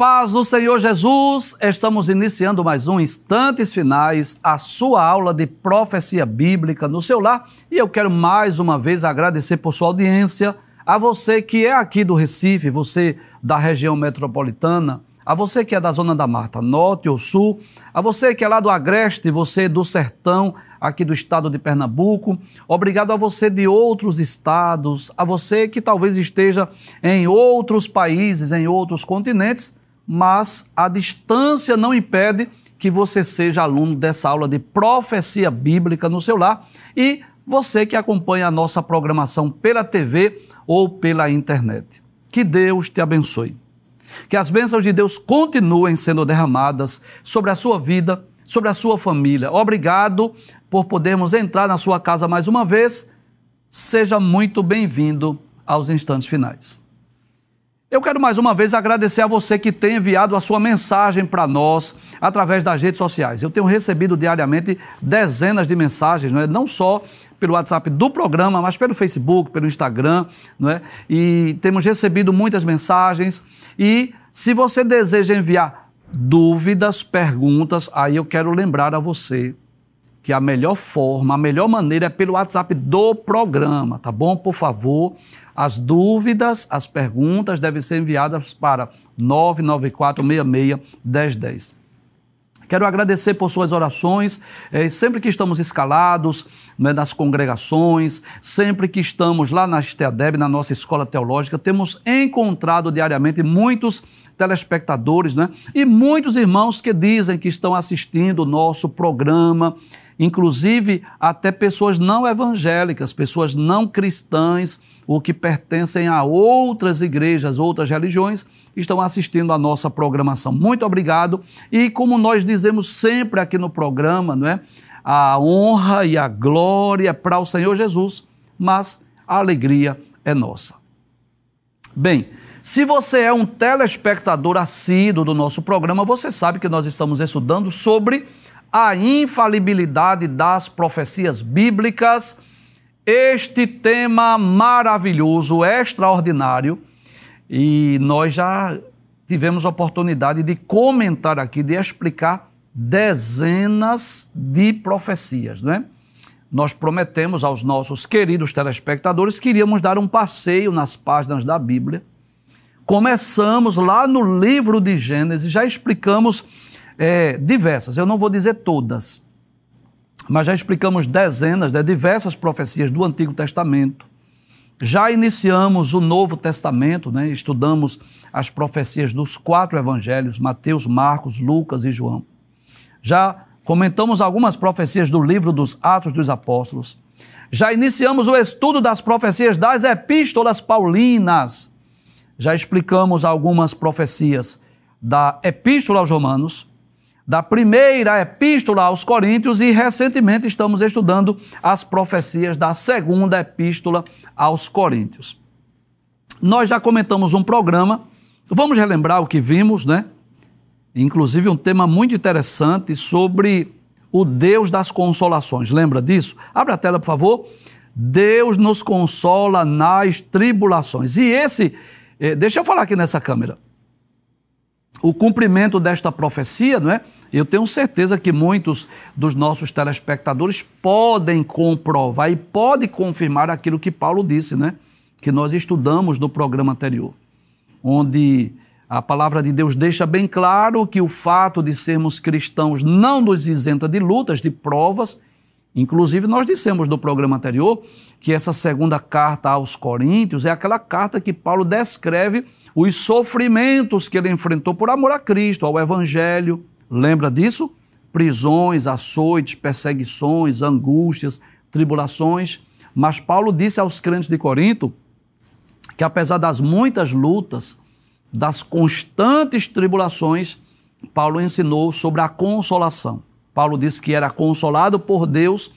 Paz do Senhor Jesus, estamos iniciando mais um Instantes Finais, a sua aula de profecia bíblica no seu lar. E eu quero mais uma vez agradecer por sua audiência, a você que é aqui do Recife, você da região metropolitana, a você que é da Zona da Mata, Norte ou Sul, a você que é lá do Agreste, você do Sertão, aqui do estado de Pernambuco. Obrigado a você de outros estados, a você que talvez esteja em outros países, em outros continentes, mas a distância não impede que você seja aluno dessa aula de profecia bíblica no seu lar e você que acompanha a nossa programação pela TV ou pela internet. Que Deus te abençoe. Que as bênçãos de Deus continuem sendo derramadas sobre a sua vida, sobre a sua família. Obrigado por podermos entrar na sua casa mais uma vez. Seja muito bem-vindo aos instantes finais. Eu quero mais uma vez agradecer a você que tem enviado a sua mensagem para nós através das redes sociais. Eu tenho recebido diariamente dezenas de mensagens, não, é? não só pelo WhatsApp do programa, mas pelo Facebook, pelo Instagram, não é? E temos recebido muitas mensagens. E se você deseja enviar dúvidas, perguntas, aí eu quero lembrar a você que a melhor forma, a melhor maneira é pelo WhatsApp do programa, tá bom? Por favor, as dúvidas, as perguntas devem ser enviadas para 994661010. Quero agradecer por suas orações, é, sempre que estamos escalados né, nas congregações, sempre que estamos lá na Esteadeb, na nossa escola teológica, temos encontrado diariamente muitos telespectadores né, e muitos irmãos que dizem que estão assistindo o nosso programa inclusive até pessoas não evangélicas, pessoas não cristãs, ou que pertencem a outras igrejas, outras religiões, estão assistindo a nossa programação. Muito obrigado. E como nós dizemos sempre aqui no programa, não é? A honra e a glória para o Senhor Jesus, mas a alegria é nossa. Bem, se você é um telespectador assíduo do nosso programa, você sabe que nós estamos estudando sobre a infalibilidade das profecias bíblicas, este tema maravilhoso, extraordinário, e nós já tivemos oportunidade de comentar aqui, de explicar dezenas de profecias, não é? Nós prometemos aos nossos queridos telespectadores que iríamos dar um passeio nas páginas da Bíblia. Começamos lá no livro de Gênesis, já explicamos é, diversas, eu não vou dizer todas, mas já explicamos dezenas de né, diversas profecias do Antigo Testamento. Já iniciamos o Novo Testamento, né? estudamos as profecias dos quatro evangelhos, Mateus, Marcos, Lucas e João. Já comentamos algumas profecias do livro dos Atos dos Apóstolos. Já iniciamos o estudo das profecias das epístolas paulinas. Já explicamos algumas profecias da Epístola aos Romanos, da primeira epístola aos Coríntios e recentemente estamos estudando as profecias da segunda epístola aos Coríntios. Nós já comentamos um programa, vamos relembrar o que vimos, né? Inclusive um tema muito interessante sobre o Deus das consolações. Lembra disso? Abra a tela, por favor. Deus nos consola nas tribulações. E esse, eh, deixa eu falar aqui nessa câmera. O cumprimento desta profecia, não é? Eu tenho certeza que muitos dos nossos telespectadores podem comprovar e podem confirmar aquilo que Paulo disse, né? Que nós estudamos no programa anterior, onde a palavra de Deus deixa bem claro que o fato de sermos cristãos não nos isenta de lutas, de provas. Inclusive, nós dissemos no programa anterior que essa segunda carta aos Coríntios é aquela carta que Paulo descreve os sofrimentos que ele enfrentou por amor a Cristo, ao Evangelho, Lembra disso? Prisões, açoites, perseguições, angústias, tribulações. Mas Paulo disse aos crentes de Corinto que, apesar das muitas lutas, das constantes tribulações, Paulo ensinou sobre a consolação. Paulo disse que era consolado por Deus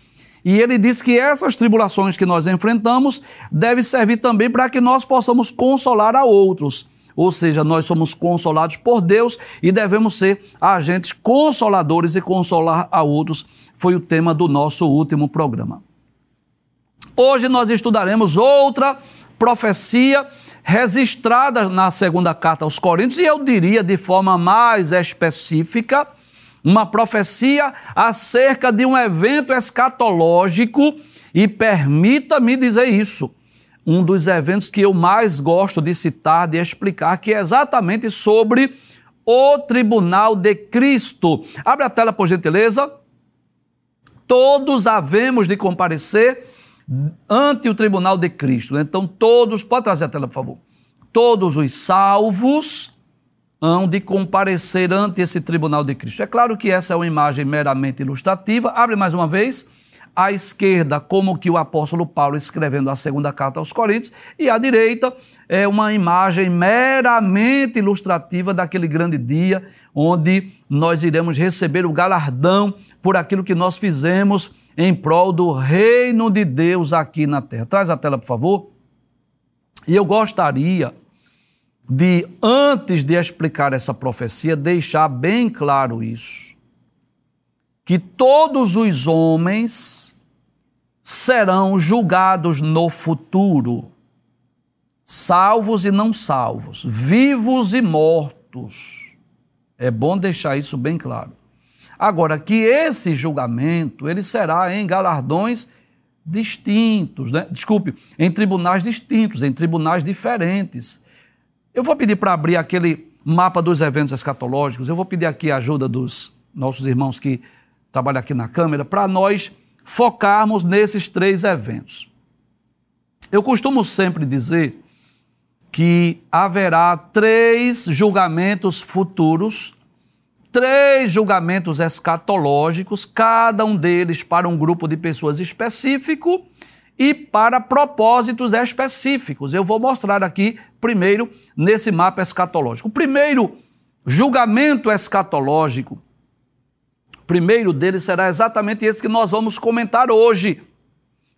e ele disse que essas tribulações que nós enfrentamos devem servir também para que nós possamos consolar a outros. Ou seja, nós somos consolados por Deus e devemos ser agentes consoladores e consolar a outros. Foi o tema do nosso último programa. Hoje nós estudaremos outra profecia registrada na segunda carta aos Coríntios, e eu diria de forma mais específica, uma profecia acerca de um evento escatológico, e permita-me dizer isso, um dos eventos que eu mais gosto de citar, de explicar, que é exatamente sobre o tribunal de Cristo. Abre a tela, por gentileza. Todos havemos de comparecer ante o tribunal de Cristo. Então, todos, pode trazer a tela, por favor. Todos os salvos hão de comparecer ante esse tribunal de Cristo. É claro que essa é uma imagem meramente ilustrativa. Abre mais uma vez. À esquerda, como que o apóstolo Paulo escrevendo a segunda carta aos Coríntios, e à direita é uma imagem meramente ilustrativa daquele grande dia onde nós iremos receber o galardão por aquilo que nós fizemos em prol do reino de Deus aqui na terra. Traz a tela, por favor. E eu gostaria de, antes de explicar essa profecia, deixar bem claro isso. Que todos os homens serão julgados no futuro, salvos e não salvos, vivos e mortos. É bom deixar isso bem claro. Agora, que esse julgamento ele será em galardões distintos, né? desculpe, em tribunais distintos, em tribunais diferentes. Eu vou pedir para abrir aquele mapa dos eventos escatológicos, eu vou pedir aqui a ajuda dos nossos irmãos que trabalham aqui na câmera, para nós focarmos nesses três eventos. Eu costumo sempre dizer que haverá três julgamentos futuros três julgamentos escatológicos, cada um deles para um grupo de pessoas específico e para propósitos específicos. Eu vou mostrar aqui primeiro nesse mapa escatológico. O primeiro julgamento escatológico, o primeiro deles será exatamente esse que nós vamos comentar hoje,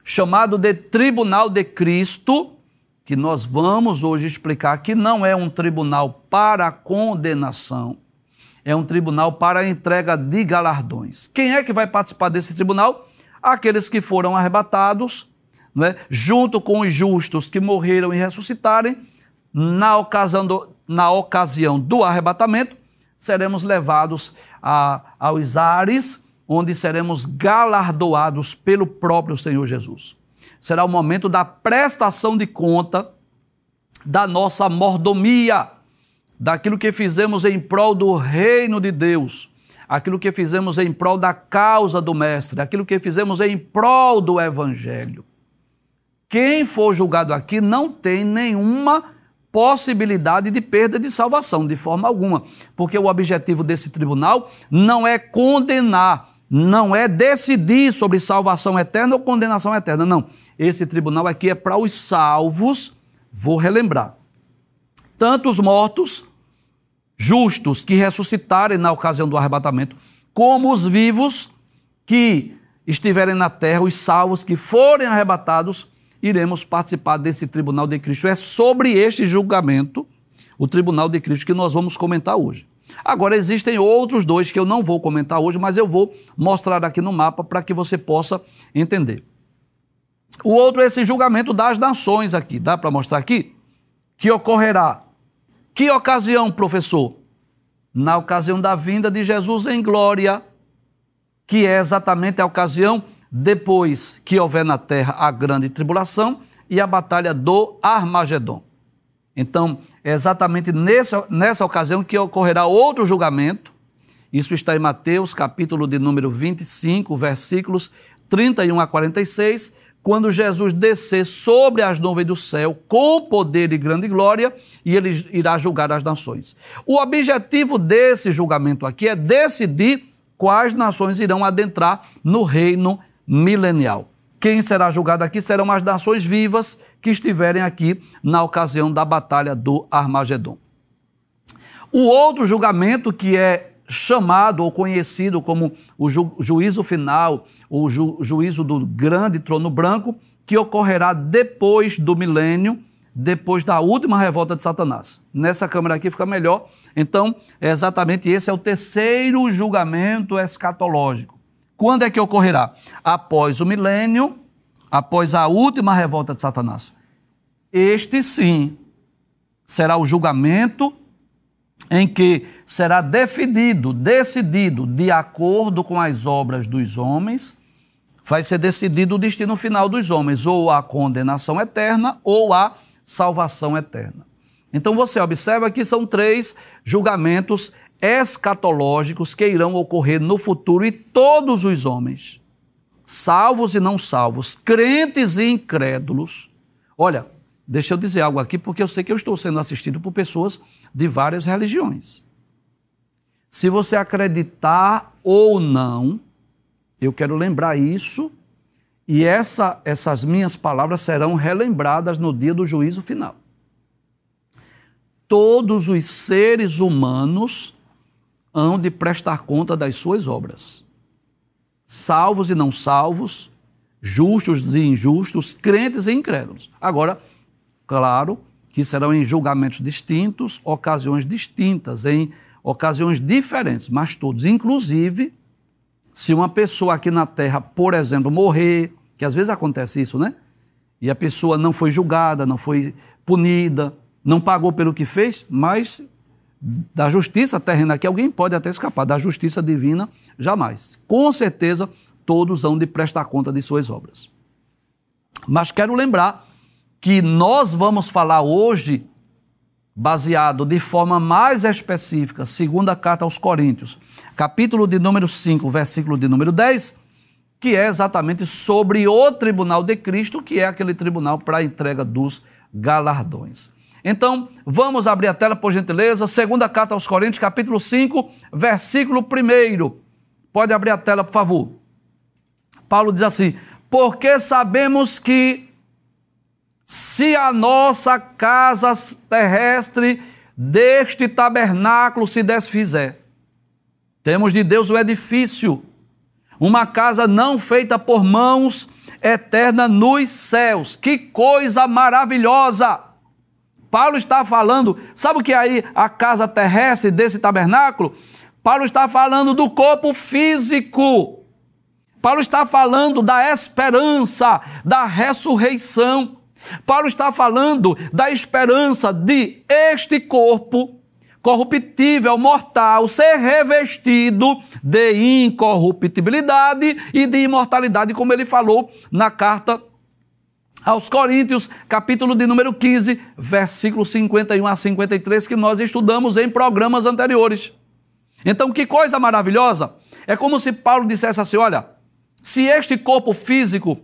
chamado de Tribunal de Cristo, que nós vamos hoje explicar que não é um tribunal para condenação, é um tribunal para a entrega de galardões. Quem é que vai participar desse tribunal? Aqueles que foram arrebatados, né, junto com os justos que morreram e ressuscitarem, na ocasião do, na ocasião do arrebatamento, seremos levados a, aos ares, onde seremos galardoados pelo próprio Senhor Jesus. Será o momento da prestação de conta da nossa mordomia daquilo que fizemos em prol do reino de Deus, aquilo que fizemos em prol da causa do Mestre, aquilo que fizemos em prol do Evangelho. Quem for julgado aqui não tem nenhuma possibilidade de perda de salvação, de forma alguma, porque o objetivo desse tribunal não é condenar, não é decidir sobre salvação eterna ou condenação eterna, não. Esse tribunal aqui é para os salvos, vou relembrar tanto os mortos, justos, que ressuscitarem na ocasião do arrebatamento, como os vivos que estiverem na terra, os salvos que forem arrebatados, iremos participar desse tribunal de Cristo. É sobre este julgamento, o tribunal de Cristo, que nós vamos comentar hoje. Agora, existem outros dois que eu não vou comentar hoje, mas eu vou mostrar aqui no mapa para que você possa entender. O outro é esse julgamento das nações aqui. Dá para mostrar aqui? Que ocorrerá que ocasião, professor? Na ocasião da vinda de Jesus em glória, que é exatamente a ocasião depois que houver na terra a grande tribulação e a batalha do Armagedon. Então, é exatamente nessa, nessa ocasião que ocorrerá outro julgamento. Isso está em Mateus, capítulo de número 25, versículos 31 a 46 quando Jesus descer sobre as nuvens do céu com poder e grande glória e ele irá julgar as nações. O objetivo desse julgamento aqui é decidir quais nações irão adentrar no reino milenial. Quem será julgado aqui serão as nações vivas que estiverem aqui na ocasião da batalha do Armagedon. O outro julgamento que é chamado ou conhecido como o ju juízo final, o ju juízo do grande trono branco, que ocorrerá depois do milênio, depois da última revolta de Satanás. Nessa câmera aqui fica melhor. Então, é exatamente esse é o terceiro julgamento escatológico. Quando é que ocorrerá? Após o milênio, após a última revolta de Satanás. Este sim será o julgamento em que será definido, decidido de acordo com as obras dos homens, vai ser decidido o destino final dos homens, ou a condenação eterna ou a salvação eterna. Então você observa que são três julgamentos escatológicos que irão ocorrer no futuro e todos os homens, salvos e não salvos, crentes e incrédulos. Olha, deixa eu dizer algo aqui porque eu sei que eu estou sendo assistido por pessoas de várias religiões. Se você acreditar ou não, eu quero lembrar isso e essa, essas minhas palavras serão relembradas no dia do juízo final. Todos os seres humanos hão de prestar conta das suas obras. Salvos e não salvos, justos e injustos, crentes e incrédulos. Agora, claro que serão em julgamentos distintos, ocasiões distintas, em ocasiões diferentes, mas todos. Inclusive, se uma pessoa aqui na Terra, por exemplo, morrer, que às vezes acontece isso, né? E a pessoa não foi julgada, não foi punida, não pagou pelo que fez, mas da justiça terrena que alguém pode até escapar, da justiça divina, jamais. Com certeza, todos hão de prestar conta de suas obras. Mas quero lembrar que nós vamos falar hoje, baseado de forma mais específica, segunda carta aos Coríntios, capítulo de número 5, versículo de número 10, que é exatamente sobre o tribunal de Cristo, que é aquele tribunal para a entrega dos galardões. Então, vamos abrir a tela, por gentileza. Segunda carta aos Coríntios, capítulo 5, versículo 1. Pode abrir a tela, por favor. Paulo diz assim: Porque sabemos que se a nossa casa terrestre deste tabernáculo se desfizer, temos de Deus o edifício, uma casa não feita por mãos, eterna nos céus. Que coisa maravilhosa! Paulo está falando, sabe o que é aí a casa terrestre desse tabernáculo? Paulo está falando do corpo físico. Paulo está falando da esperança da ressurreição. Paulo está falando da esperança de este corpo corruptível, mortal, ser revestido de incorruptibilidade e de imortalidade, como ele falou na carta aos Coríntios, capítulo de número 15, versículo 51 a 53, que nós estudamos em programas anteriores. Então, que coisa maravilhosa! É como se Paulo dissesse assim: olha, se este corpo físico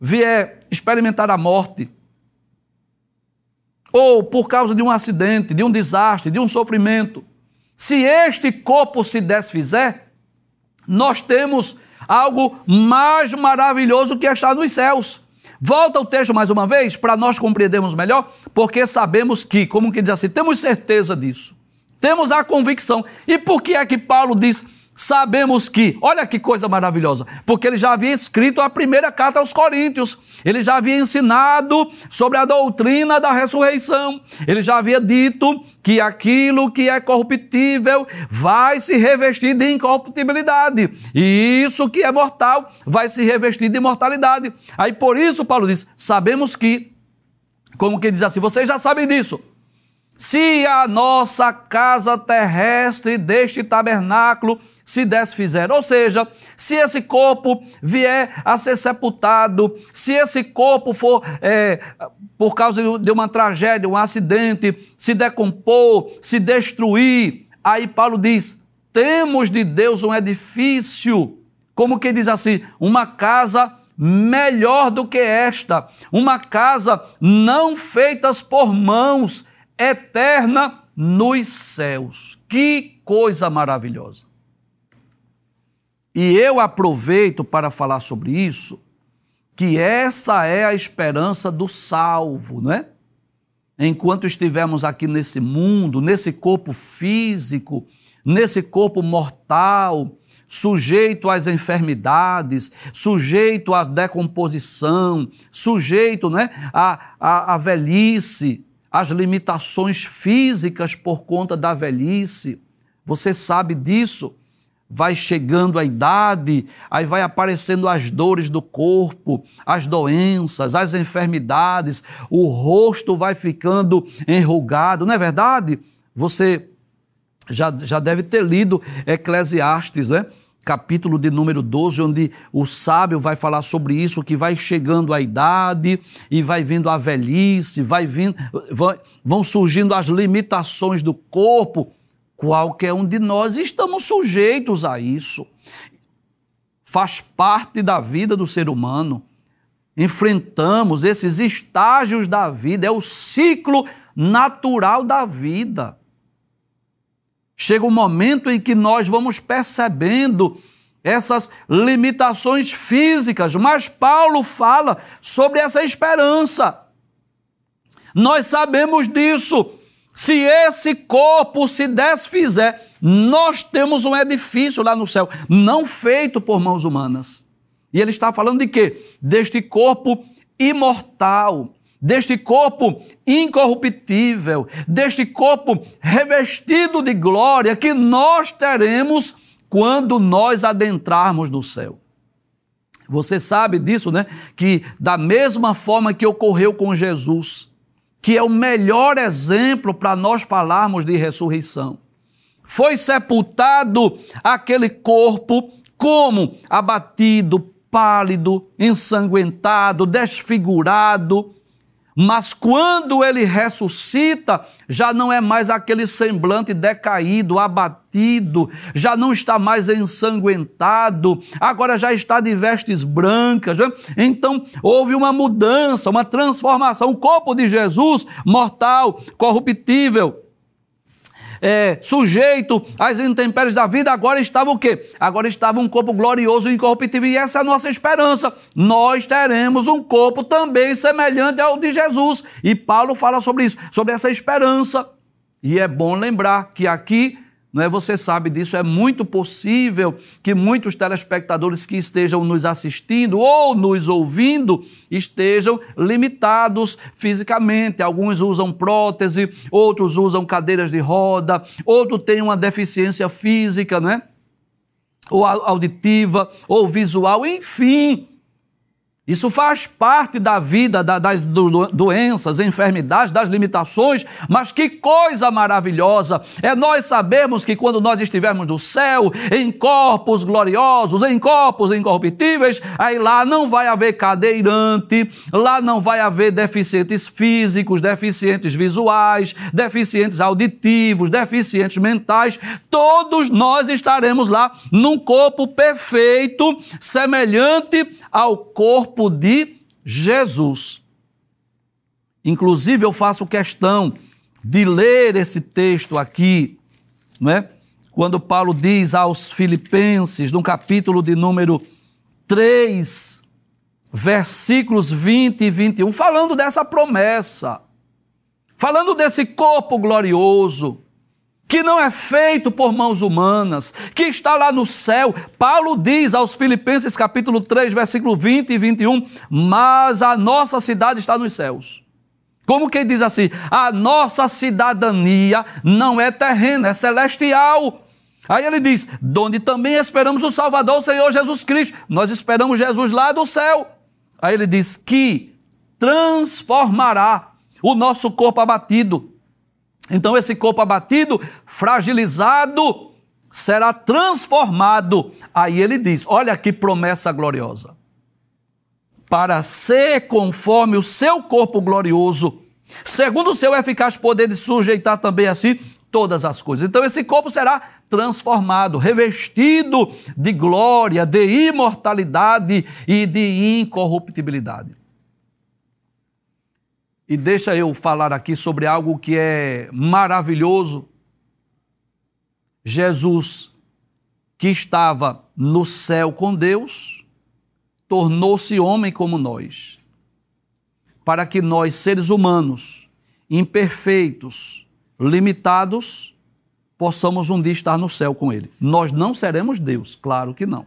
vier experimentar a morte, ou por causa de um acidente, de um desastre, de um sofrimento, se este corpo se desfizer, nós temos algo mais maravilhoso que está nos céus. Volta o texto mais uma vez para nós compreendermos melhor, porque sabemos que, como que diz assim, temos certeza disso. Temos a convicção. E por que é que Paulo diz sabemos que, olha que coisa maravilhosa, porque ele já havia escrito a primeira carta aos Coríntios, ele já havia ensinado sobre a doutrina da ressurreição, ele já havia dito que aquilo que é corruptível vai se revestir de incorruptibilidade, e isso que é mortal vai se revestir de imortalidade. Aí por isso Paulo diz: sabemos que, como que diz assim, vocês já sabem disso. Se a nossa casa terrestre deste tabernáculo se desfizer, ou seja, se esse corpo vier a ser sepultado, se esse corpo for, é, por causa de uma tragédia, um acidente, se decompor, se destruir, aí Paulo diz: temos de Deus um edifício, como que diz assim, uma casa melhor do que esta, uma casa não feitas por mãos, eterna nos céus. Que coisa maravilhosa. E eu aproveito para falar sobre isso, que essa é a esperança do salvo, não é? Enquanto estivermos aqui nesse mundo, nesse corpo físico, nesse corpo mortal, sujeito às enfermidades, sujeito à decomposição, sujeito né, à, à, à velhice, as limitações físicas por conta da velhice. Você sabe disso. vai chegando a idade, aí vai aparecendo as dores do corpo, as doenças, as enfermidades, o rosto vai ficando enrugado, não é verdade? Você já, já deve ter lido Eclesiastes, né? Capítulo de número 12, onde o sábio vai falar sobre isso, que vai chegando a idade e vai vindo a velhice, vai vindo, vão surgindo as limitações do corpo. Qualquer um de nós estamos sujeitos a isso. Faz parte da vida do ser humano. Enfrentamos esses estágios da vida, é o ciclo natural da vida. Chega um momento em que nós vamos percebendo essas limitações físicas, mas Paulo fala sobre essa esperança. Nós sabemos disso. Se esse corpo se desfizer, nós temos um edifício lá no céu, não feito por mãos humanas. E ele está falando de quê? Deste corpo imortal, deste corpo incorruptível, deste corpo revestido de glória que nós teremos quando nós adentrarmos no céu. Você sabe disso, né? Que da mesma forma que ocorreu com Jesus, que é o melhor exemplo para nós falarmos de ressurreição. Foi sepultado aquele corpo como abatido, pálido, ensanguentado, desfigurado, mas quando ele ressuscita, já não é mais aquele semblante decaído, abatido, já não está mais ensanguentado, agora já está de vestes brancas. Né? Então houve uma mudança, uma transformação. O corpo de Jesus, mortal, corruptível, é, sujeito às intempéries da vida, agora estava o quê? Agora estava um corpo glorioso e incorruptível, e essa é a nossa esperança. Nós teremos um corpo também semelhante ao de Jesus. E Paulo fala sobre isso, sobre essa esperança. E é bom lembrar que aqui não é? Você sabe disso, é muito possível que muitos telespectadores que estejam nos assistindo ou nos ouvindo estejam limitados fisicamente. Alguns usam prótese, outros usam cadeiras de roda, outros têm uma deficiência física, né? Ou auditiva, ou visual, enfim. Isso faz parte da vida, das doenças, enfermidades, das limitações, mas que coisa maravilhosa. É nós sabermos que quando nós estivermos no céu, em corpos gloriosos, em corpos incorruptíveis, aí lá não vai haver cadeirante, lá não vai haver deficientes físicos, deficientes visuais, deficientes auditivos, deficientes mentais, todos nós estaremos lá num corpo perfeito, semelhante ao corpo corpo de Jesus. Inclusive, eu faço questão de ler esse texto aqui, não é? quando Paulo diz aos Filipenses, no capítulo de número 3, versículos 20 e 21, falando dessa promessa, falando desse corpo glorioso, que não é feito por mãos humanas, que está lá no céu. Paulo diz aos Filipenses capítulo 3, versículo 20 e 21, mas a nossa cidade está nos céus. Como quem diz assim, a nossa cidadania não é terrena, é celestial. Aí ele diz, donde também esperamos o Salvador, o Senhor Jesus Cristo. Nós esperamos Jesus lá do céu. Aí ele diz que transformará o nosso corpo abatido então, esse corpo abatido, fragilizado, será transformado. Aí ele diz: olha que promessa gloriosa. Para ser conforme o seu corpo glorioso, segundo o seu eficaz poder de sujeitar também a si todas as coisas. Então, esse corpo será transformado, revestido de glória, de imortalidade e de incorruptibilidade. E deixa eu falar aqui sobre algo que é maravilhoso. Jesus, que estava no céu com Deus, tornou-se homem como nós, para que nós, seres humanos, imperfeitos, limitados, possamos um dia estar no céu com Ele. Nós não seremos Deus, claro que não.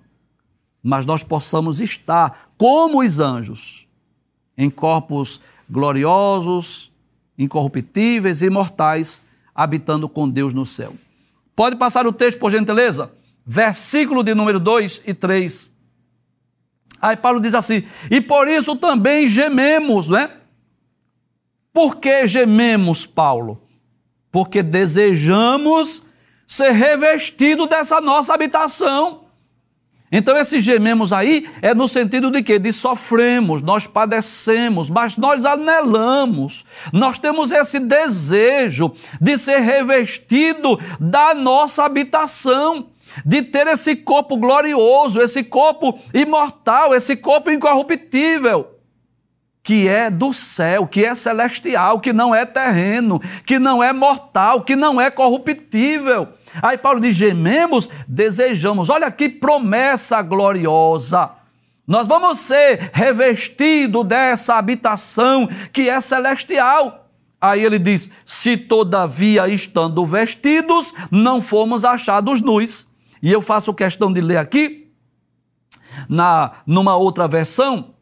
Mas nós possamos estar como os anjos, em corpos gloriosos, incorruptíveis e imortais, habitando com Deus no céu. Pode passar o texto, por gentileza? versículo de número 2 e 3. Aí Paulo diz assim: e por isso também gememos, né? Por que gememos, Paulo? Porque desejamos ser revestido dessa nossa habitação. Então, esse gememos aí é no sentido de quê? De sofremos, nós padecemos, mas nós anelamos, nós temos esse desejo de ser revestido da nossa habitação, de ter esse corpo glorioso, esse corpo imortal, esse corpo incorruptível que é do céu, que é celestial, que não é terreno, que não é mortal, que não é corruptível. Aí Paulo diz: gememos, desejamos. Olha que promessa gloriosa. Nós vamos ser revestidos dessa habitação que é celestial. Aí ele diz: se todavia estando vestidos, não fomos achados nus. E eu faço questão de ler aqui, na, numa outra versão,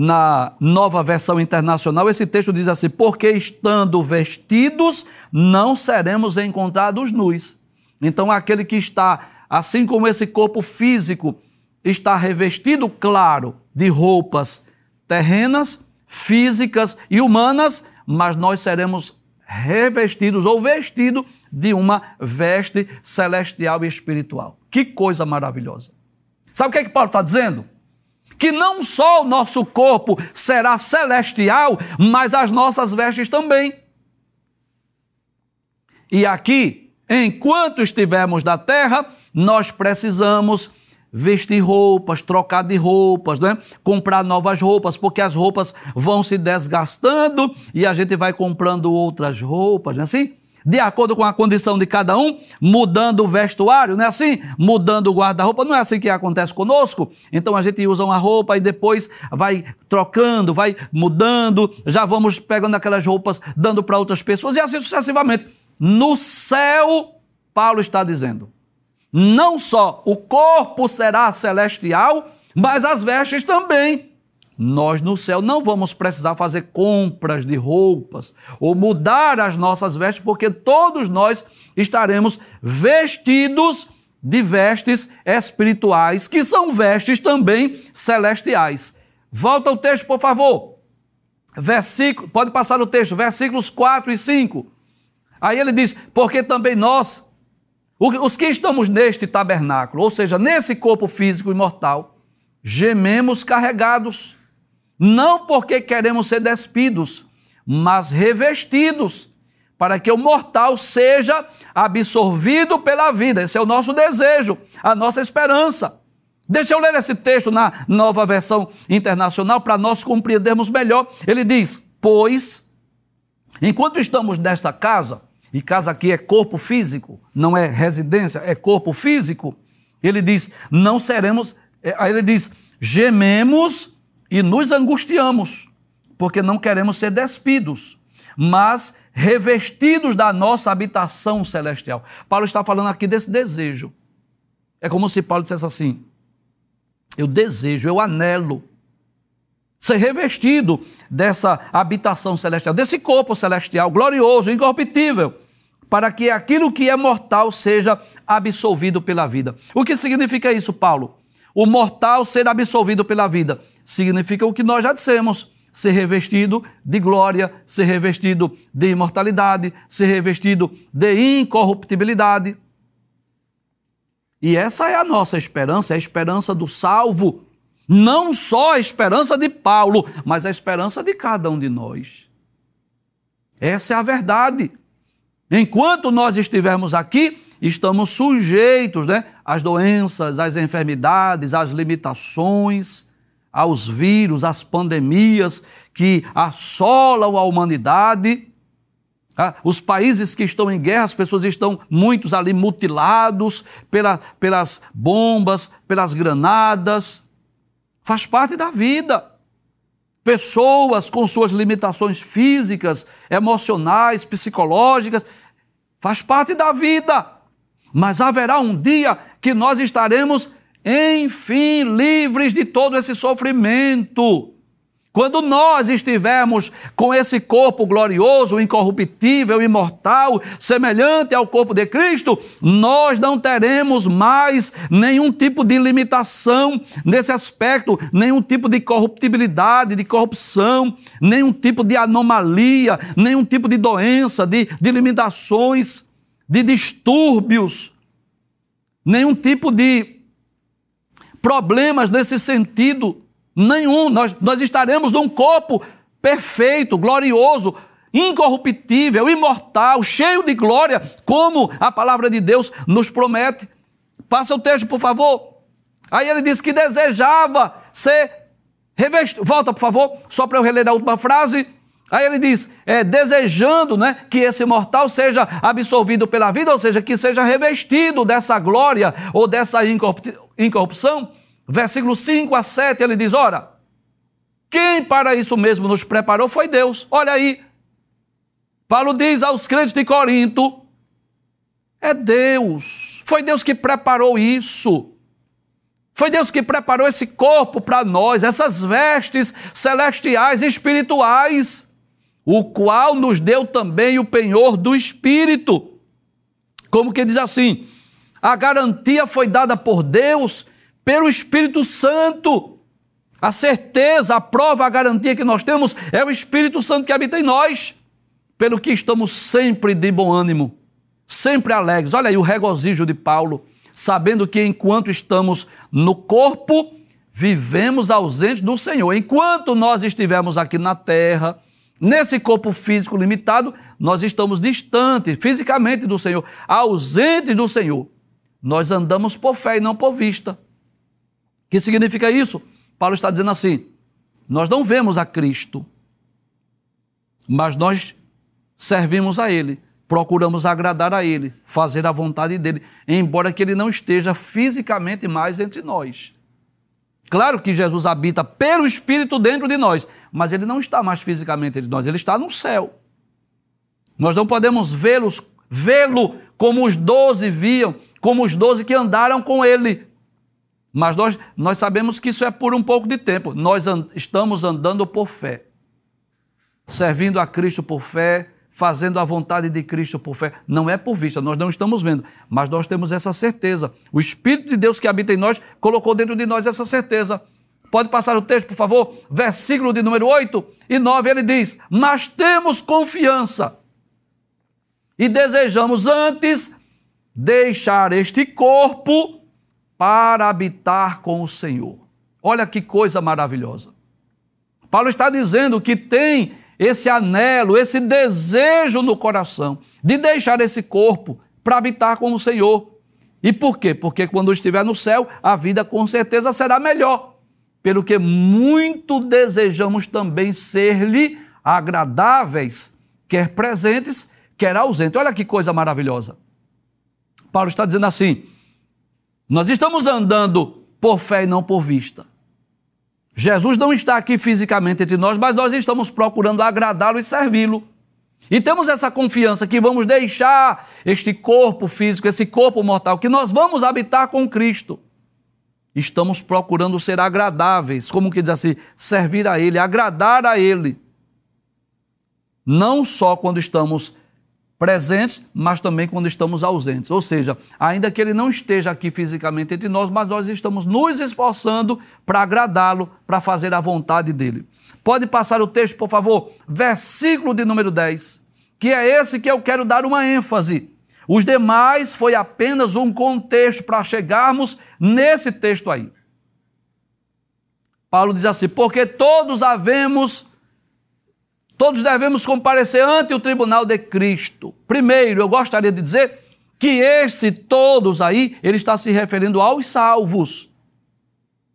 na nova versão internacional, esse texto diz assim: porque estando vestidos, não seremos encontrados nus. Então, aquele que está, assim como esse corpo físico, está revestido, claro, de roupas terrenas, físicas e humanas, mas nós seremos revestidos ou vestidos de uma veste celestial e espiritual. Que coisa maravilhosa. Sabe o que, é que Paulo está dizendo? Que não só o nosso corpo será celestial, mas as nossas vestes também. E aqui Enquanto estivermos na terra, nós precisamos vestir roupas, trocar de roupas, né? comprar novas roupas, porque as roupas vão se desgastando e a gente vai comprando outras roupas, não é assim? De acordo com a condição de cada um, mudando o vestuário, não é assim? Mudando o guarda-roupa, não é assim que acontece conosco? Então a gente usa uma roupa e depois vai trocando, vai mudando, já vamos pegando aquelas roupas, dando para outras pessoas e assim sucessivamente. No céu, Paulo está dizendo, não só o corpo será celestial, mas as vestes também. Nós no céu não vamos precisar fazer compras de roupas ou mudar as nossas vestes, porque todos nós estaremos vestidos de vestes espirituais, que são vestes também celestiais. Volta o texto, por favor. Versículo, pode passar o texto, versículos 4 e 5. Aí ele diz: porque também nós, os que estamos neste tabernáculo, ou seja, nesse corpo físico imortal, gememos carregados, não porque queremos ser despidos, mas revestidos, para que o mortal seja absorvido pela vida. Esse é o nosso desejo, a nossa esperança. Deixa eu ler esse texto na nova versão internacional para nós compreendermos melhor. Ele diz: Pois, enquanto estamos nesta casa, e casa aqui é corpo físico, não é residência, é corpo físico. Ele diz: não seremos. É, aí ele diz: gememos e nos angustiamos, porque não queremos ser despidos, mas revestidos da nossa habitação celestial. Paulo está falando aqui desse desejo. É como se Paulo dissesse assim: eu desejo, eu anelo ser revestido dessa habitação celestial, desse corpo celestial glorioso, incorruptível, para que aquilo que é mortal seja absolvido pela vida. O que significa isso, Paulo? O mortal ser absolvido pela vida significa o que nós já dissemos: ser revestido de glória, ser revestido de imortalidade, ser revestido de incorruptibilidade. E essa é a nossa esperança, é a esperança do salvo não só a esperança de Paulo, mas a esperança de cada um de nós. Essa é a verdade. Enquanto nós estivermos aqui, estamos sujeitos né, às doenças, às enfermidades, às limitações, aos vírus, às pandemias que assolam a humanidade. Tá? Os países que estão em guerra, as pessoas estão muitos ali mutilados pela, pelas bombas, pelas granadas. Faz parte da vida. Pessoas com suas limitações físicas, emocionais, psicológicas, faz parte da vida. Mas haverá um dia que nós estaremos, enfim, livres de todo esse sofrimento. Quando nós estivermos com esse corpo glorioso, incorruptível, imortal, semelhante ao corpo de Cristo, nós não teremos mais nenhum tipo de limitação nesse aspecto, nenhum tipo de corruptibilidade, de corrupção, nenhum tipo de anomalia, nenhum tipo de doença, de, de limitações, de distúrbios, nenhum tipo de problemas nesse sentido Nenhum. Nós, nós estaremos num corpo perfeito, glorioso, incorruptível, imortal, cheio de glória, como a palavra de Deus nos promete. Passa o texto, por favor. Aí ele diz que desejava ser revestido. Volta, por favor, só para eu reler a última frase. Aí ele diz, é, desejando né, que esse mortal seja absorvido pela vida, ou seja, que seja revestido dessa glória ou dessa incorrupção. Versículo 5 a 7, ele diz: Ora, quem para isso mesmo nos preparou foi Deus. Olha aí. Paulo diz aos crentes de Corinto: é Deus. Foi Deus que preparou isso. Foi Deus que preparou esse corpo para nós, essas vestes celestiais, espirituais, o qual nos deu também o penhor do Espírito. Como que diz assim? A garantia foi dada por Deus pelo Espírito Santo. A certeza, a prova, a garantia que nós temos é o Espírito Santo que habita em nós, pelo que estamos sempre de bom ânimo, sempre alegres. Olha aí o regozijo de Paulo, sabendo que enquanto estamos no corpo, vivemos ausentes do Senhor. Enquanto nós estivermos aqui na terra, nesse corpo físico limitado, nós estamos distantes fisicamente do Senhor, ausentes do Senhor. Nós andamos por fé e não por vista que significa isso? Paulo está dizendo assim: nós não vemos a Cristo, mas nós servimos a Ele, procuramos agradar a Ele, fazer a vontade dEle, embora que Ele não esteja fisicamente mais entre nós. Claro que Jesus habita pelo Espírito dentro de nós, mas Ele não está mais fisicamente entre nós, Ele está no céu. Nós não podemos vê-lo como os doze viam, como os doze que andaram com Ele. Mas nós, nós sabemos que isso é por um pouco de tempo. Nós estamos andando por fé, servindo a Cristo por fé, fazendo a vontade de Cristo por fé. Não é por vista, nós não estamos vendo, mas nós temos essa certeza. O Espírito de Deus que habita em nós colocou dentro de nós essa certeza. Pode passar o texto, por favor? Versículo de número 8 e 9, ele diz: Mas temos confiança e desejamos antes deixar este corpo para habitar com o Senhor. Olha que coisa maravilhosa. Paulo está dizendo que tem esse anelo, esse desejo no coração de deixar esse corpo para habitar com o Senhor. E por quê? Porque quando estiver no céu, a vida com certeza será melhor. Pelo que muito desejamos também ser-lhe agradáveis, quer presentes, quer ausentes. Olha que coisa maravilhosa. Paulo está dizendo assim: nós estamos andando por fé e não por vista. Jesus não está aqui fisicamente entre nós, mas nós estamos procurando agradá-lo e servi-lo. E temos essa confiança que vamos deixar este corpo físico, esse corpo mortal, que nós vamos habitar com Cristo. Estamos procurando ser agradáveis, como que diz assim, servir a Ele, agradar a Ele. Não só quando estamos presentes, mas também quando estamos ausentes. Ou seja, ainda que ele não esteja aqui fisicamente entre nós, mas nós estamos nos esforçando para agradá-lo, para fazer a vontade dele. Pode passar o texto, por favor? Versículo de número 10, que é esse que eu quero dar uma ênfase. Os demais foi apenas um contexto para chegarmos nesse texto aí. Paulo diz assim: porque todos havemos Todos devemos comparecer ante o tribunal de Cristo. Primeiro, eu gostaria de dizer que esse todos aí, ele está se referindo aos salvos.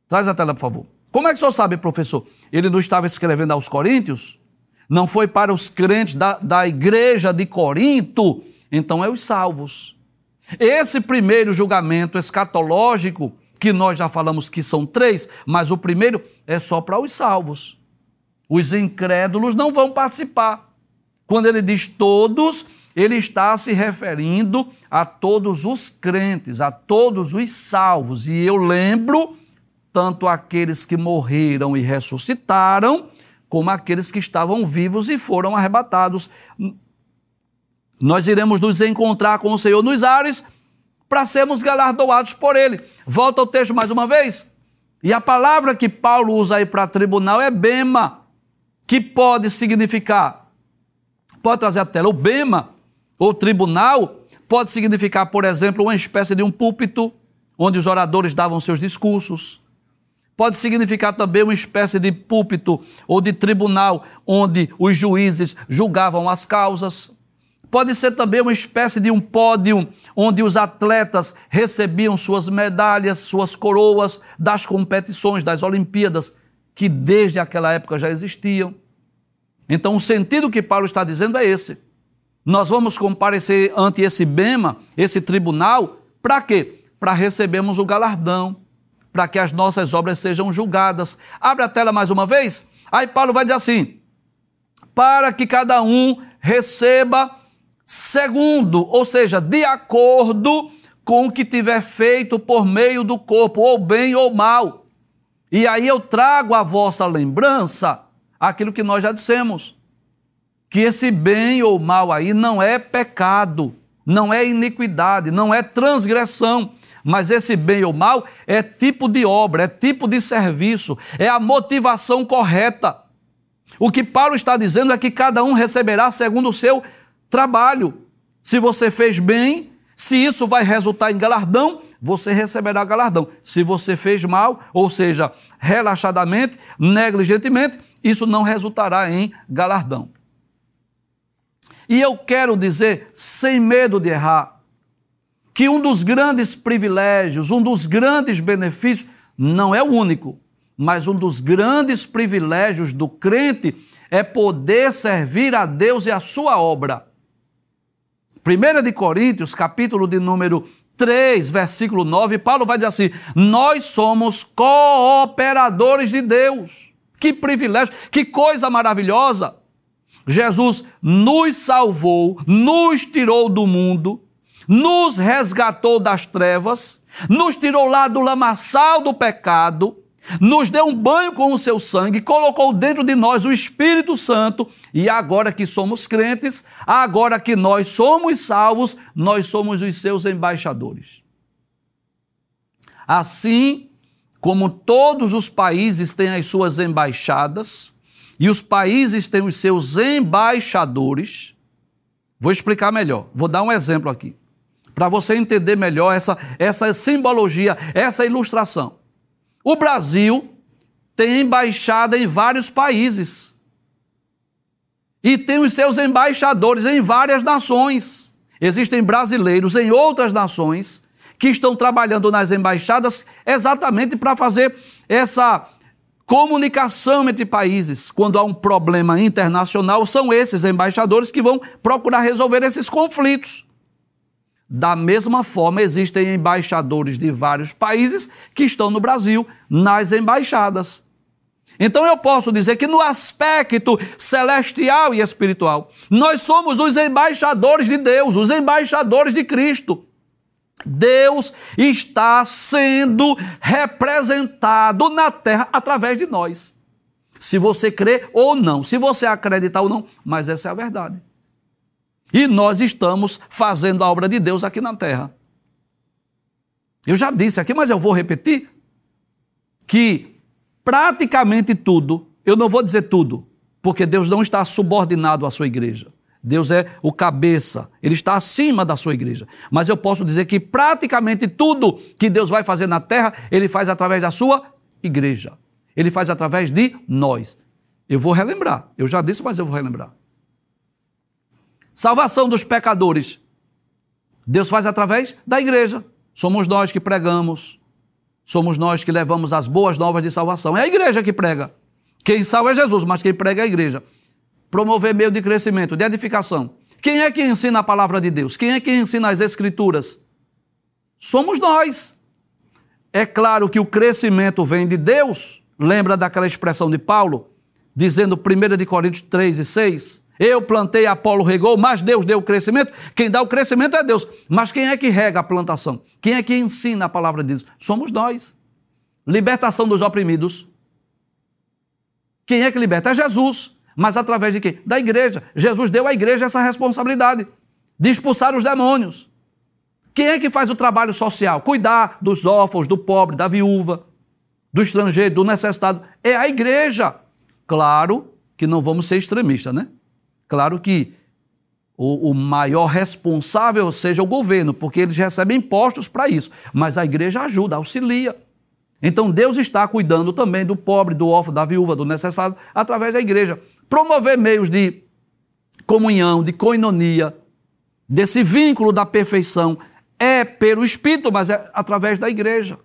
Traz a tela, por favor. Como é que o senhor sabe, professor? Ele não estava escrevendo aos Coríntios? Não foi para os crentes da, da igreja de Corinto? Então é os salvos. Esse primeiro julgamento escatológico, que nós já falamos que são três, mas o primeiro é só para os salvos. Os incrédulos não vão participar. Quando ele diz todos, ele está se referindo a todos os crentes, a todos os salvos. E eu lembro tanto aqueles que morreram e ressuscitaram, como aqueles que estavam vivos e foram arrebatados. Nós iremos nos encontrar com o Senhor nos ares para sermos galardoados por Ele. Volta ao texto mais uma vez. E a palavra que Paulo usa aí para tribunal é bema, que pode significar, pode trazer a tela, o bema, ou tribunal, pode significar, por exemplo, uma espécie de um púlpito, onde os oradores davam seus discursos. Pode significar também uma espécie de púlpito ou de tribunal onde os juízes julgavam as causas. Pode ser também uma espécie de um pódio onde os atletas recebiam suas medalhas, suas coroas das competições, das Olimpíadas, que desde aquela época já existiam. Então, o sentido que Paulo está dizendo é esse. Nós vamos comparecer ante esse bema, esse tribunal, para quê? Para recebermos o galardão, para que as nossas obras sejam julgadas. Abre a tela mais uma vez. Aí Paulo vai dizer assim: para que cada um receba segundo, ou seja, de acordo com o que tiver feito por meio do corpo, ou bem ou mal. E aí eu trago à vossa lembrança aquilo que nós já dissemos: que esse bem ou mal aí não é pecado, não é iniquidade, não é transgressão mas esse bem ou mal é tipo de obra, é tipo de serviço, é a motivação correta. O que Paulo está dizendo é que cada um receberá segundo o seu trabalho. Se você fez bem, se isso vai resultar em galardão, você receberá galardão. Se você fez mal, ou seja, relaxadamente, negligentemente, isso não resultará em galardão. E eu quero dizer, sem medo de errar, que um dos grandes privilégios, um dos grandes benefícios, não é o único, mas um dos grandes privilégios do crente é poder servir a Deus e a sua obra. 1 de Coríntios, capítulo de número 3, versículo 9, Paulo vai dizer assim: Nós somos cooperadores de Deus. Que privilégio, que coisa maravilhosa! Jesus nos salvou, nos tirou do mundo, nos resgatou das trevas, nos tirou lá do lamaçal do pecado, nos deu um banho com o seu sangue, colocou dentro de nós o Espírito Santo, e agora que somos crentes, agora que nós somos salvos, nós somos os seus embaixadores. Assim como todos os países têm as suas embaixadas, e os países têm os seus embaixadores, vou explicar melhor, vou dar um exemplo aqui para você entender melhor essa, essa simbologia, essa ilustração. O Brasil tem embaixada em vários países e tem os seus embaixadores em várias nações. Existem brasileiros em outras nações que estão trabalhando nas embaixadas exatamente para fazer essa comunicação entre países. Quando há um problema internacional, são esses embaixadores que vão procurar resolver esses conflitos. Da mesma forma, existem embaixadores de vários países que estão no Brasil nas embaixadas. Então eu posso dizer que no aspecto celestial e espiritual, nós somos os embaixadores de Deus, os embaixadores de Cristo. Deus está sendo representado na terra através de nós. Se você crê ou não, se você acreditar ou não, mas essa é a verdade. E nós estamos fazendo a obra de Deus aqui na terra. Eu já disse aqui, mas eu vou repetir que praticamente tudo, eu não vou dizer tudo, porque Deus não está subordinado à sua igreja. Deus é o cabeça, ele está acima da sua igreja. Mas eu posso dizer que praticamente tudo que Deus vai fazer na terra, ele faz através da sua igreja. Ele faz através de nós. Eu vou relembrar. Eu já disse, mas eu vou relembrar. Salvação dos pecadores. Deus faz através da igreja. Somos nós que pregamos. Somos nós que levamos as boas novas de salvação. É a igreja que prega. Quem salva é Jesus, mas quem prega é a igreja. Promover meio de crescimento, de edificação. Quem é que ensina a palavra de Deus? Quem é que ensina as escrituras? Somos nós. É claro que o crescimento vem de Deus. Lembra daquela expressão de Paulo, dizendo 1 de Coríntios 3 e 6? Eu plantei, Apolo regou, mas Deus deu o crescimento. Quem dá o crescimento é Deus. Mas quem é que rega a plantação? Quem é que ensina a palavra de Deus? Somos nós. Libertação dos oprimidos. Quem é que liberta? É Jesus. Mas através de quê? Da igreja. Jesus deu à igreja essa responsabilidade de expulsar os demônios. Quem é que faz o trabalho social? Cuidar dos órfãos, do pobre, da viúva, do estrangeiro, do necessitado. É a igreja. Claro que não vamos ser extremistas, né? Claro que o, o maior responsável seja o governo, porque eles recebem impostos para isso. Mas a igreja ajuda, auxilia. Então Deus está cuidando também do pobre, do órfão, da viúva, do necessitado, através da igreja. Promover meios de comunhão, de coinonia, desse vínculo da perfeição, é pelo Espírito, mas é através da igreja.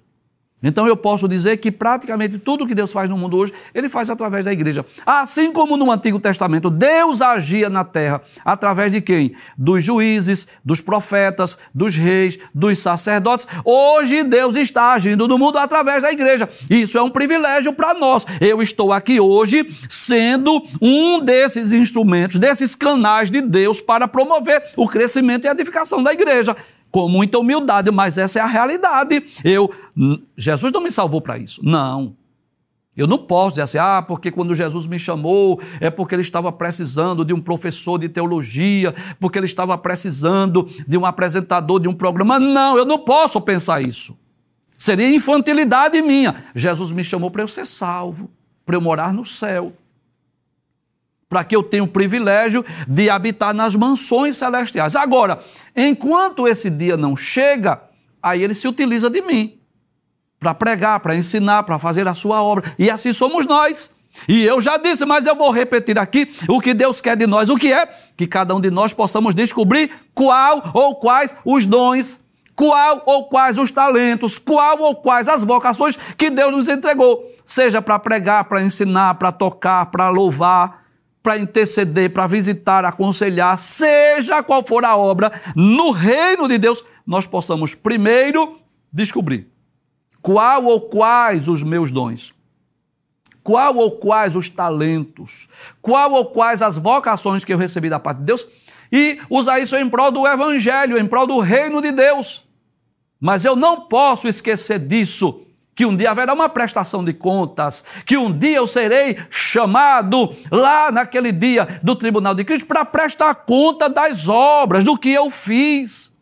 Então eu posso dizer que praticamente tudo que Deus faz no mundo hoje, ele faz através da igreja. Assim como no Antigo Testamento, Deus agia na terra através de quem? Dos juízes, dos profetas, dos reis, dos sacerdotes. Hoje Deus está agindo no mundo através da igreja. Isso é um privilégio para nós. Eu estou aqui hoje sendo um desses instrumentos, desses canais de Deus para promover o crescimento e a edificação da igreja com muita humildade, mas essa é a realidade. Eu, Jesus não me salvou para isso. Não. Eu não posso dizer assim, ah, porque quando Jesus me chamou é porque ele estava precisando de um professor de teologia, porque ele estava precisando de um apresentador de um programa. Não, eu não posso pensar isso. Seria infantilidade minha. Jesus me chamou para eu ser salvo, para eu morar no céu para que eu tenha o privilégio de habitar nas mansões celestiais. Agora, enquanto esse dia não chega, aí ele se utiliza de mim para pregar, para ensinar, para fazer a sua obra. E assim somos nós. E eu já disse, mas eu vou repetir aqui o que Deus quer de nós. O que é? Que cada um de nós possamos descobrir qual ou quais os dons, qual ou quais os talentos, qual ou quais as vocações que Deus nos entregou. Seja para pregar, para ensinar, para tocar, para louvar, para interceder, para visitar, aconselhar, seja qual for a obra, no reino de Deus, nós possamos primeiro descobrir qual ou quais os meus dons, qual ou quais os talentos, qual ou quais as vocações que eu recebi da parte de Deus e usar isso em prol do evangelho, em prol do reino de Deus. Mas eu não posso esquecer disso que um dia haverá uma prestação de contas, que um dia eu serei chamado lá naquele dia do tribunal de Cristo para prestar conta das obras, do que eu fiz,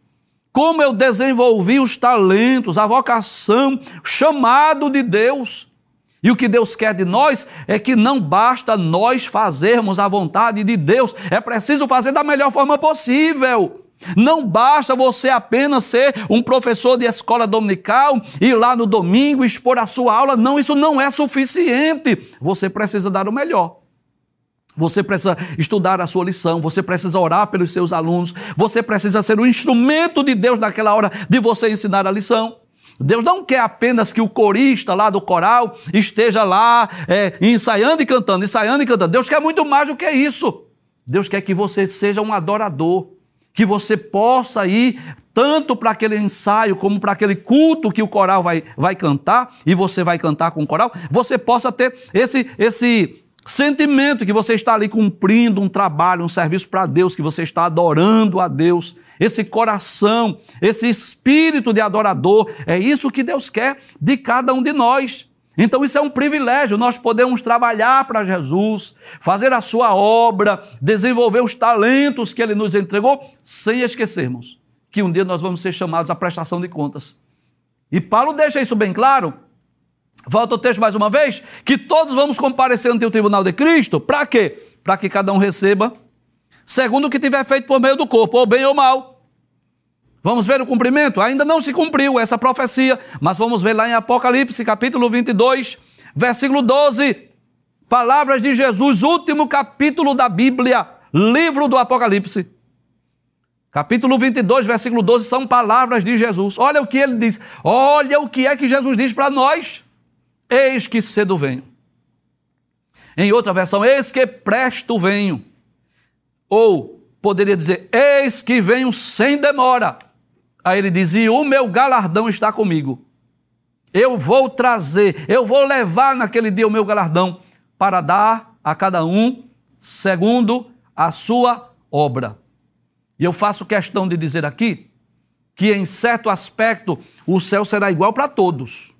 como eu desenvolvi os talentos, a vocação, chamado de Deus. E o que Deus quer de nós é que não basta nós fazermos a vontade de Deus, é preciso fazer da melhor forma possível. Não basta você apenas ser um professor de escola dominical, ir lá no domingo expor a sua aula. Não, isso não é suficiente. Você precisa dar o melhor. Você precisa estudar a sua lição, você precisa orar pelos seus alunos, você precisa ser o instrumento de Deus naquela hora de você ensinar a lição. Deus não quer apenas que o corista lá do coral esteja lá é, ensaiando e cantando, ensaiando e cantando. Deus quer muito mais do que isso. Deus quer que você seja um adorador que você possa ir tanto para aquele ensaio como para aquele culto que o coral vai, vai cantar, e você vai cantar com o coral, você possa ter esse, esse sentimento que você está ali cumprindo um trabalho, um serviço para Deus, que você está adorando a Deus, esse coração, esse espírito de adorador, é isso que Deus quer de cada um de nós. Então isso é um privilégio, nós podemos trabalhar para Jesus, fazer a sua obra, desenvolver os talentos que ele nos entregou, sem esquecermos que um dia nós vamos ser chamados à prestação de contas. E Paulo deixa isso bem claro. Volta o texto mais uma vez, que todos vamos comparecer ante o tribunal de Cristo, para quê? Para que cada um receba segundo o que tiver feito por meio do corpo, ou bem ou mal. Vamos ver o cumprimento? Ainda não se cumpriu essa profecia, mas vamos ver lá em Apocalipse, capítulo 22, versículo 12. Palavras de Jesus, último capítulo da Bíblia, livro do Apocalipse. Capítulo 22, versículo 12, são palavras de Jesus. Olha o que ele diz. Olha o que é que Jesus diz para nós. Eis que cedo venho. Em outra versão, eis que presto venho. Ou poderia dizer, eis que venho sem demora. Aí ele dizia: O meu galardão está comigo. Eu vou trazer, eu vou levar naquele dia o meu galardão para dar a cada um segundo a sua obra. E eu faço questão de dizer aqui que, em certo aspecto, o céu será igual para todos.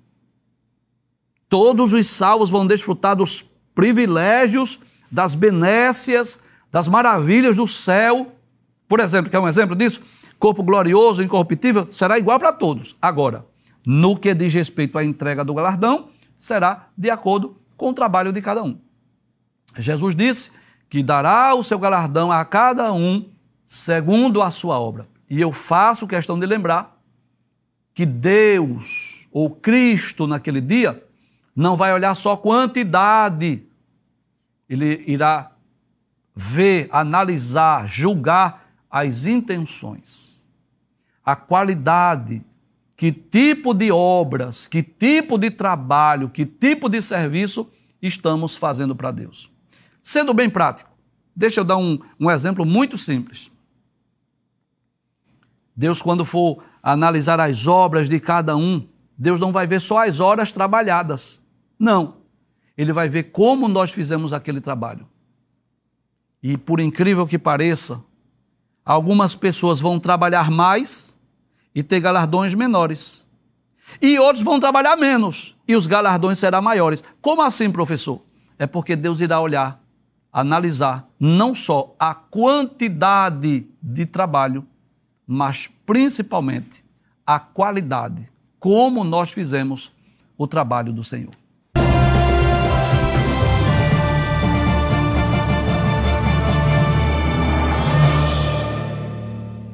Todos os salvos vão desfrutar dos privilégios, das benécias, das maravilhas do céu. Por exemplo, quer um exemplo disso? Corpo glorioso, incorruptível, será igual para todos. Agora, no que diz respeito à entrega do galardão, será de acordo com o trabalho de cada um. Jesus disse que dará o seu galardão a cada um segundo a sua obra. E eu faço questão de lembrar que Deus ou Cristo naquele dia não vai olhar só quantidade, ele irá ver, analisar, julgar as intenções, a qualidade, que tipo de obras, que tipo de trabalho, que tipo de serviço estamos fazendo para Deus. Sendo bem prático, deixa eu dar um, um exemplo muito simples. Deus, quando for analisar as obras de cada um, Deus não vai ver só as horas trabalhadas. Não. Ele vai ver como nós fizemos aquele trabalho. E por incrível que pareça, algumas pessoas vão trabalhar mais e ter galardões menores. E outros vão trabalhar menos e os galardões serão maiores. Como assim, professor? É porque Deus irá olhar, analisar não só a quantidade de trabalho, mas principalmente a qualidade, como nós fizemos o trabalho do Senhor.